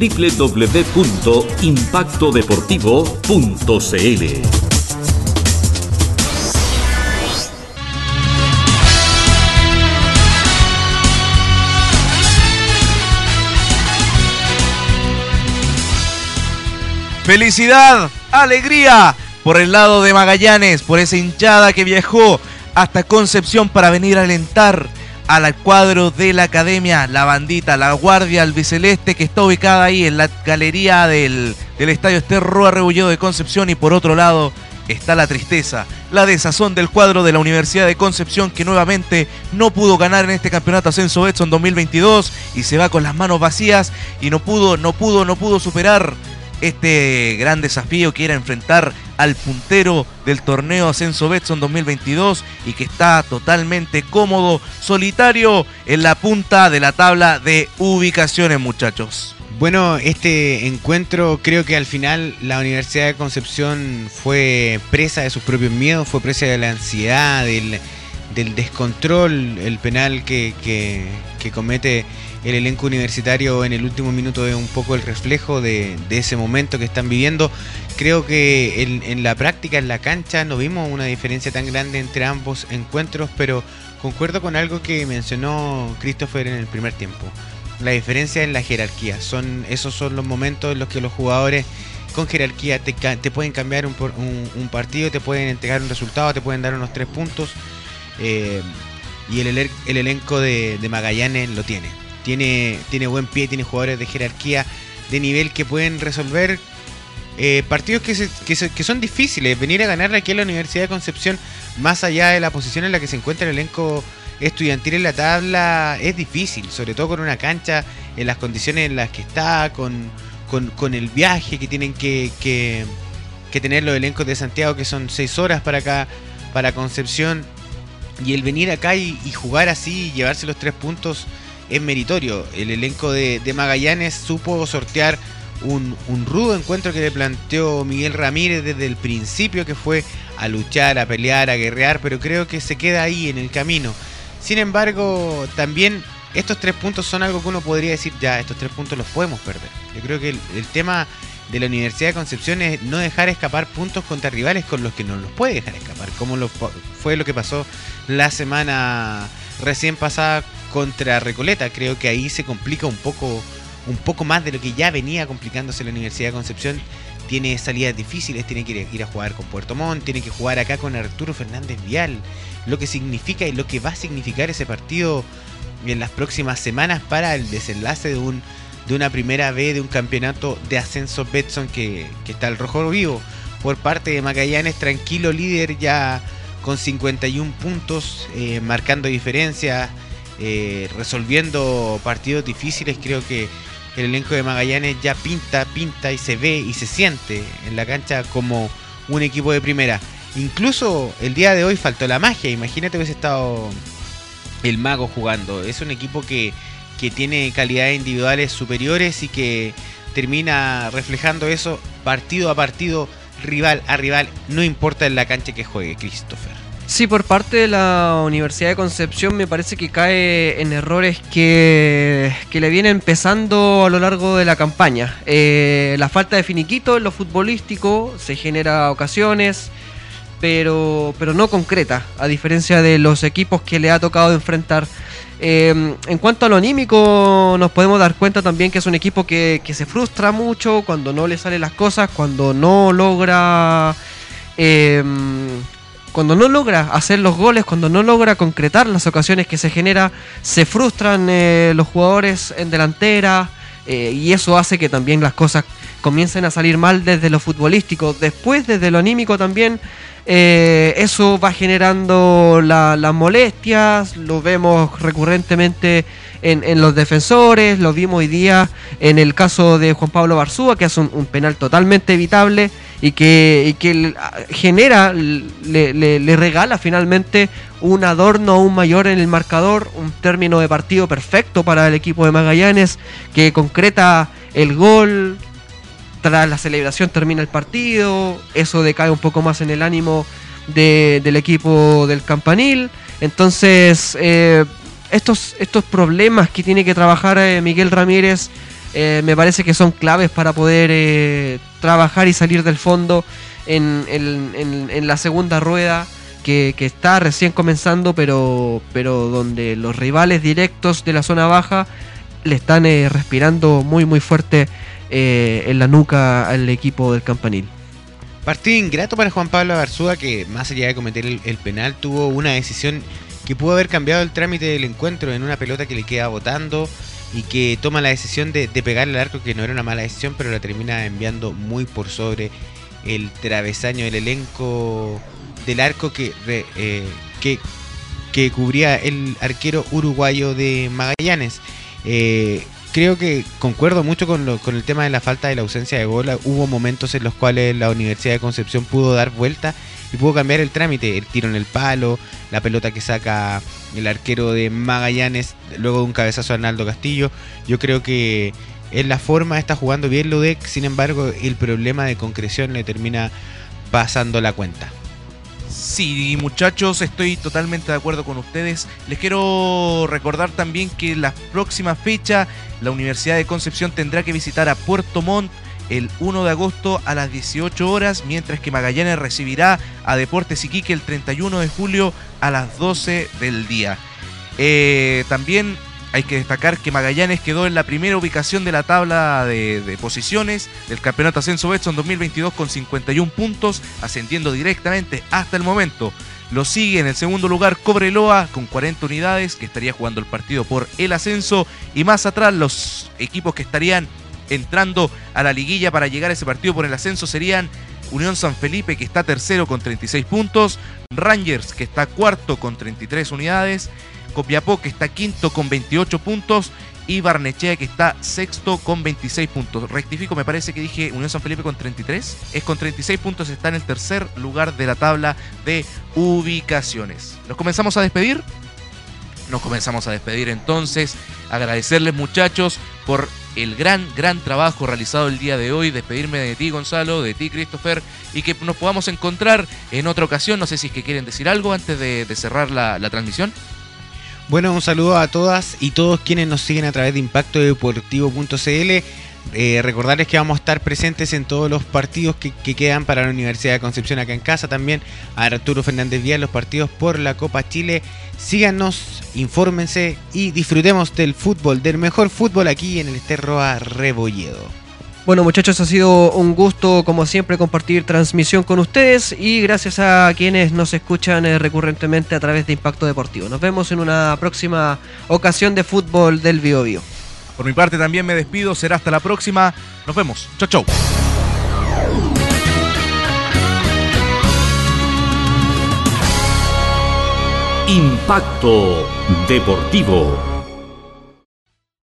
www.impactodeportivo.cl. Felicidad, alegría por el lado de Magallanes, por esa hinchada que viajó hasta Concepción para venir a alentar al cuadro de la academia, la bandita, la guardia albiceleste que está ubicada ahí en la galería del, estadio Esterroa Rebulledo de Concepción y por otro lado está la tristeza, la desazón del cuadro de la Universidad de Concepción que nuevamente no pudo ganar en este campeonato Ascenso Betson 2022 y se va con las manos vacías y no pudo, no pudo, no pudo superar este gran desafío que era enfrentar al puntero del torneo Ascenso Betson 2022 y que está totalmente cómodo, solitario en la punta de la tabla de ubicaciones, muchachos. Bueno, este encuentro creo que al final la Universidad de Concepción fue presa de sus propios miedos, fue presa de la ansiedad, del, descontrol, el penal que, que comete el elenco universitario en el último minuto es un poco el reflejo de, ese momento que están viviendo. Creo que en, la práctica, en la cancha, no vimos una diferencia tan grande entre ambos encuentros, pero concuerdo con algo que mencionó Christopher en el primer tiempo. La diferencia en la jerarquía. Son, esos son los momentos en los que los jugadores con jerarquía te, pueden cambiar un, partido, te pueden entregar un resultado, te pueden dar unos tres puntos. Eh, y el, elenco de Magallanes lo tiene tiene, tiene buen pie, tiene jugadores de jerarquía de nivel que pueden resolver eh, partidos que, que, son difíciles. Venir a ganar aquí en la Universidad de Concepción, más allá de la posición en la que se encuentra el elenco estudiantil en la tabla, es difícil, sobre todo con una cancha en las condiciones en las que está, con, con, el viaje que tienen que, que, tener los elencos de Santiago, que son seis horas para acá, para Concepción. Y el venir acá y, jugar así y llevarse los tres puntos es meritorio. El elenco de, Magallanes supo sortear un, rudo encuentro que le planteó Miguel Ramírez desde el principio, que fue a luchar, a pelear, a guerrear, pero creo que se queda ahí en el camino. Sin embargo, también estos tres puntos son algo que uno podría decir, ya, estos tres puntos los podemos perder. Yo creo que el, tema de la Universidad de Concepción es no dejar escapar puntos contra rivales con los que no los puede dejar escapar, como fue lo que pasó la semana recién pasada contra Recoleta. Creo que ahí se complica un poco, un poco más de lo que ya venía complicándose la Universidad de Concepción. Tiene salidas difíciles, tiene que ir a jugar con Puerto Montt, tiene que jugar acá con Arturo Fernández Vial. Lo que significa y lo que va a significar ese partido en las próximas semanas para el desenlace de un de una primera B de un campeonato de ascenso Betson que, que está el rojo vivo por parte de Magallanes, tranquilo líder ya con 51 puntos, eh, marcando diferencias, eh, resolviendo partidos difíciles. Creo que el elenco de Magallanes ya pinta, pinta y se ve y se siente en la cancha como un equipo de primera. Incluso el día de hoy faltó la magia. Imagínate hubiese estado el mago jugando. Es un equipo que, que tiene calidades individuales superiores y que termina reflejando eso partido a partido rival a rival, no importa en la cancha que juegue, Christopher. Sí, por parte de la Universidad de Concepción me parece que cae en errores que, le vienen empezando a lo largo de la campaña. Eh, la falta de finiquito en lo futbolístico se genera ocasiones, pero, pero no concreta, a diferencia de los equipos que le ha tocado enfrentar. Eh, en cuanto a lo anímico, nos podemos dar cuenta también que es un equipo que, se frustra mucho cuando no le salen las cosas, cuando no logra. Eh, cuando no logra hacer los goles, cuando no logra concretar las ocasiones que se genera, se frustran eh, los jugadores en delantera y eso hace que también las cosas comiencen a salir mal desde lo futbolístico. Después, desde lo anímico también, eh, eso va generando las molestias, lo vemos recurrentemente en, los defensores, lo vimos hoy día en el caso de Juan Pablo Barzúa, que hace un, penal totalmente evitable y que, genera, le, regala finalmente un adorno aún mayor en el marcador, un término de partido perfecto para el equipo de Magallanes, que concreta el gol, tras la celebración termina el partido, eso decae un poco más en el ánimo del equipo del campanil. Entonces, eh, estos, estos problemas que tiene que trabajar eh, Miguel Ramírez eh, me parece que son claves para poder eh, trabajar y salir del fondo en, la segunda rueda. Que, está recién comenzando, pero, pero donde los rivales directos de la zona baja le están eh, respirando muy muy fuerte en la nuca al equipo del campanil. Partido ingrato para Juan Pablo Garzúa que más allá de cometer el, el penal tuvo una decisión que pudo haber cambiado el trámite del encuentro en una pelota que le queda botando y que toma la decisión de, de pegarle al arco que no era una mala decisión pero la termina enviando muy por sobre el travesaño del elenco del arco que, eh, que, que cubría el arquero uruguayo de Magallanes. Eh, creo que concuerdo mucho con, lo- con el tema de la falta de la ausencia de gol. Hubo momentos en los cuales la Universidad de Concepción pudo dar vuelta y pudo cambiar el trámite. El tiro en el palo, la pelota que saca el arquero de Magallanes, luego de un cabezazo a Arnaldo Castillo. Yo creo que en la forma está jugando bien Ludek, sin embargo el problema de concreción le termina pasando la cuenta. Sí, muchachos, estoy totalmente de acuerdo con ustedes. Les quiero recordar también que la próxima fecha la Universidad de Concepción tendrá que visitar a Puerto Montt el 1 de agosto a las 18 horas, mientras que Magallanes recibirá a Deportes Iquique el 31 de julio a las 12 del día. Eh, también hay que destacar que Magallanes quedó en la primera ubicación de la tabla de, posiciones del Campeonato Ascenso Betson 2022 con 51 puntos, ascendiendo directamente hasta el momento. Lo sigue en el segundo lugar Cobreloa con 40 unidades, que estaría jugando el partido por el ascenso. Y más atrás los equipos que estarían entrando a la liguilla para llegar a ese partido por el ascenso serían Unión San Felipe, que está tercero con 36 puntos, Rangers, que está cuarto con 33 unidades, Copiapó, que está quinto con 28 puntos, y Barnechea, que está sexto con 26 puntos. Rectifico, me parece que dije Unión San Felipe con 33. Es con 36 puntos, está en el tercer lugar de la tabla de ubicaciones. ¿Nos comenzamos a despedir? Nos comenzamos a despedir entonces. Agradecerles muchachos por el gran, gran trabajo realizado el día de hoy. Despedirme de ti Gonzalo, de ti Christopher y que nos podamos encontrar en otra ocasión. No sé si es que quieren decir algo antes de, cerrar la transmisión. Bueno, un saludo a todas y todos quienes nos siguen a través de impactodeportivo.cl. Eh, recordarles que vamos a estar presentes en todos los partidos que, que quedan para la Universidad de Concepción acá en casa. También a Arturo Fernández Díaz, los partidos por la Copa Chile. Síganos, infórmense y disfrutemos del fútbol, del mejor fútbol aquí en el Esterroa Rebolledo. Bueno muchachos, ha sido un gusto como siempre compartir transmisión con ustedes y gracias a quienes nos escuchan eh, recurrentemente a través de Impacto Deportivo. Nos vemos en una próxima ocasión de fútbol del Bio Bio. Por mi parte también me despido. Será hasta la próxima. Nos vemos. Chau, chau. Impacto Deportivo.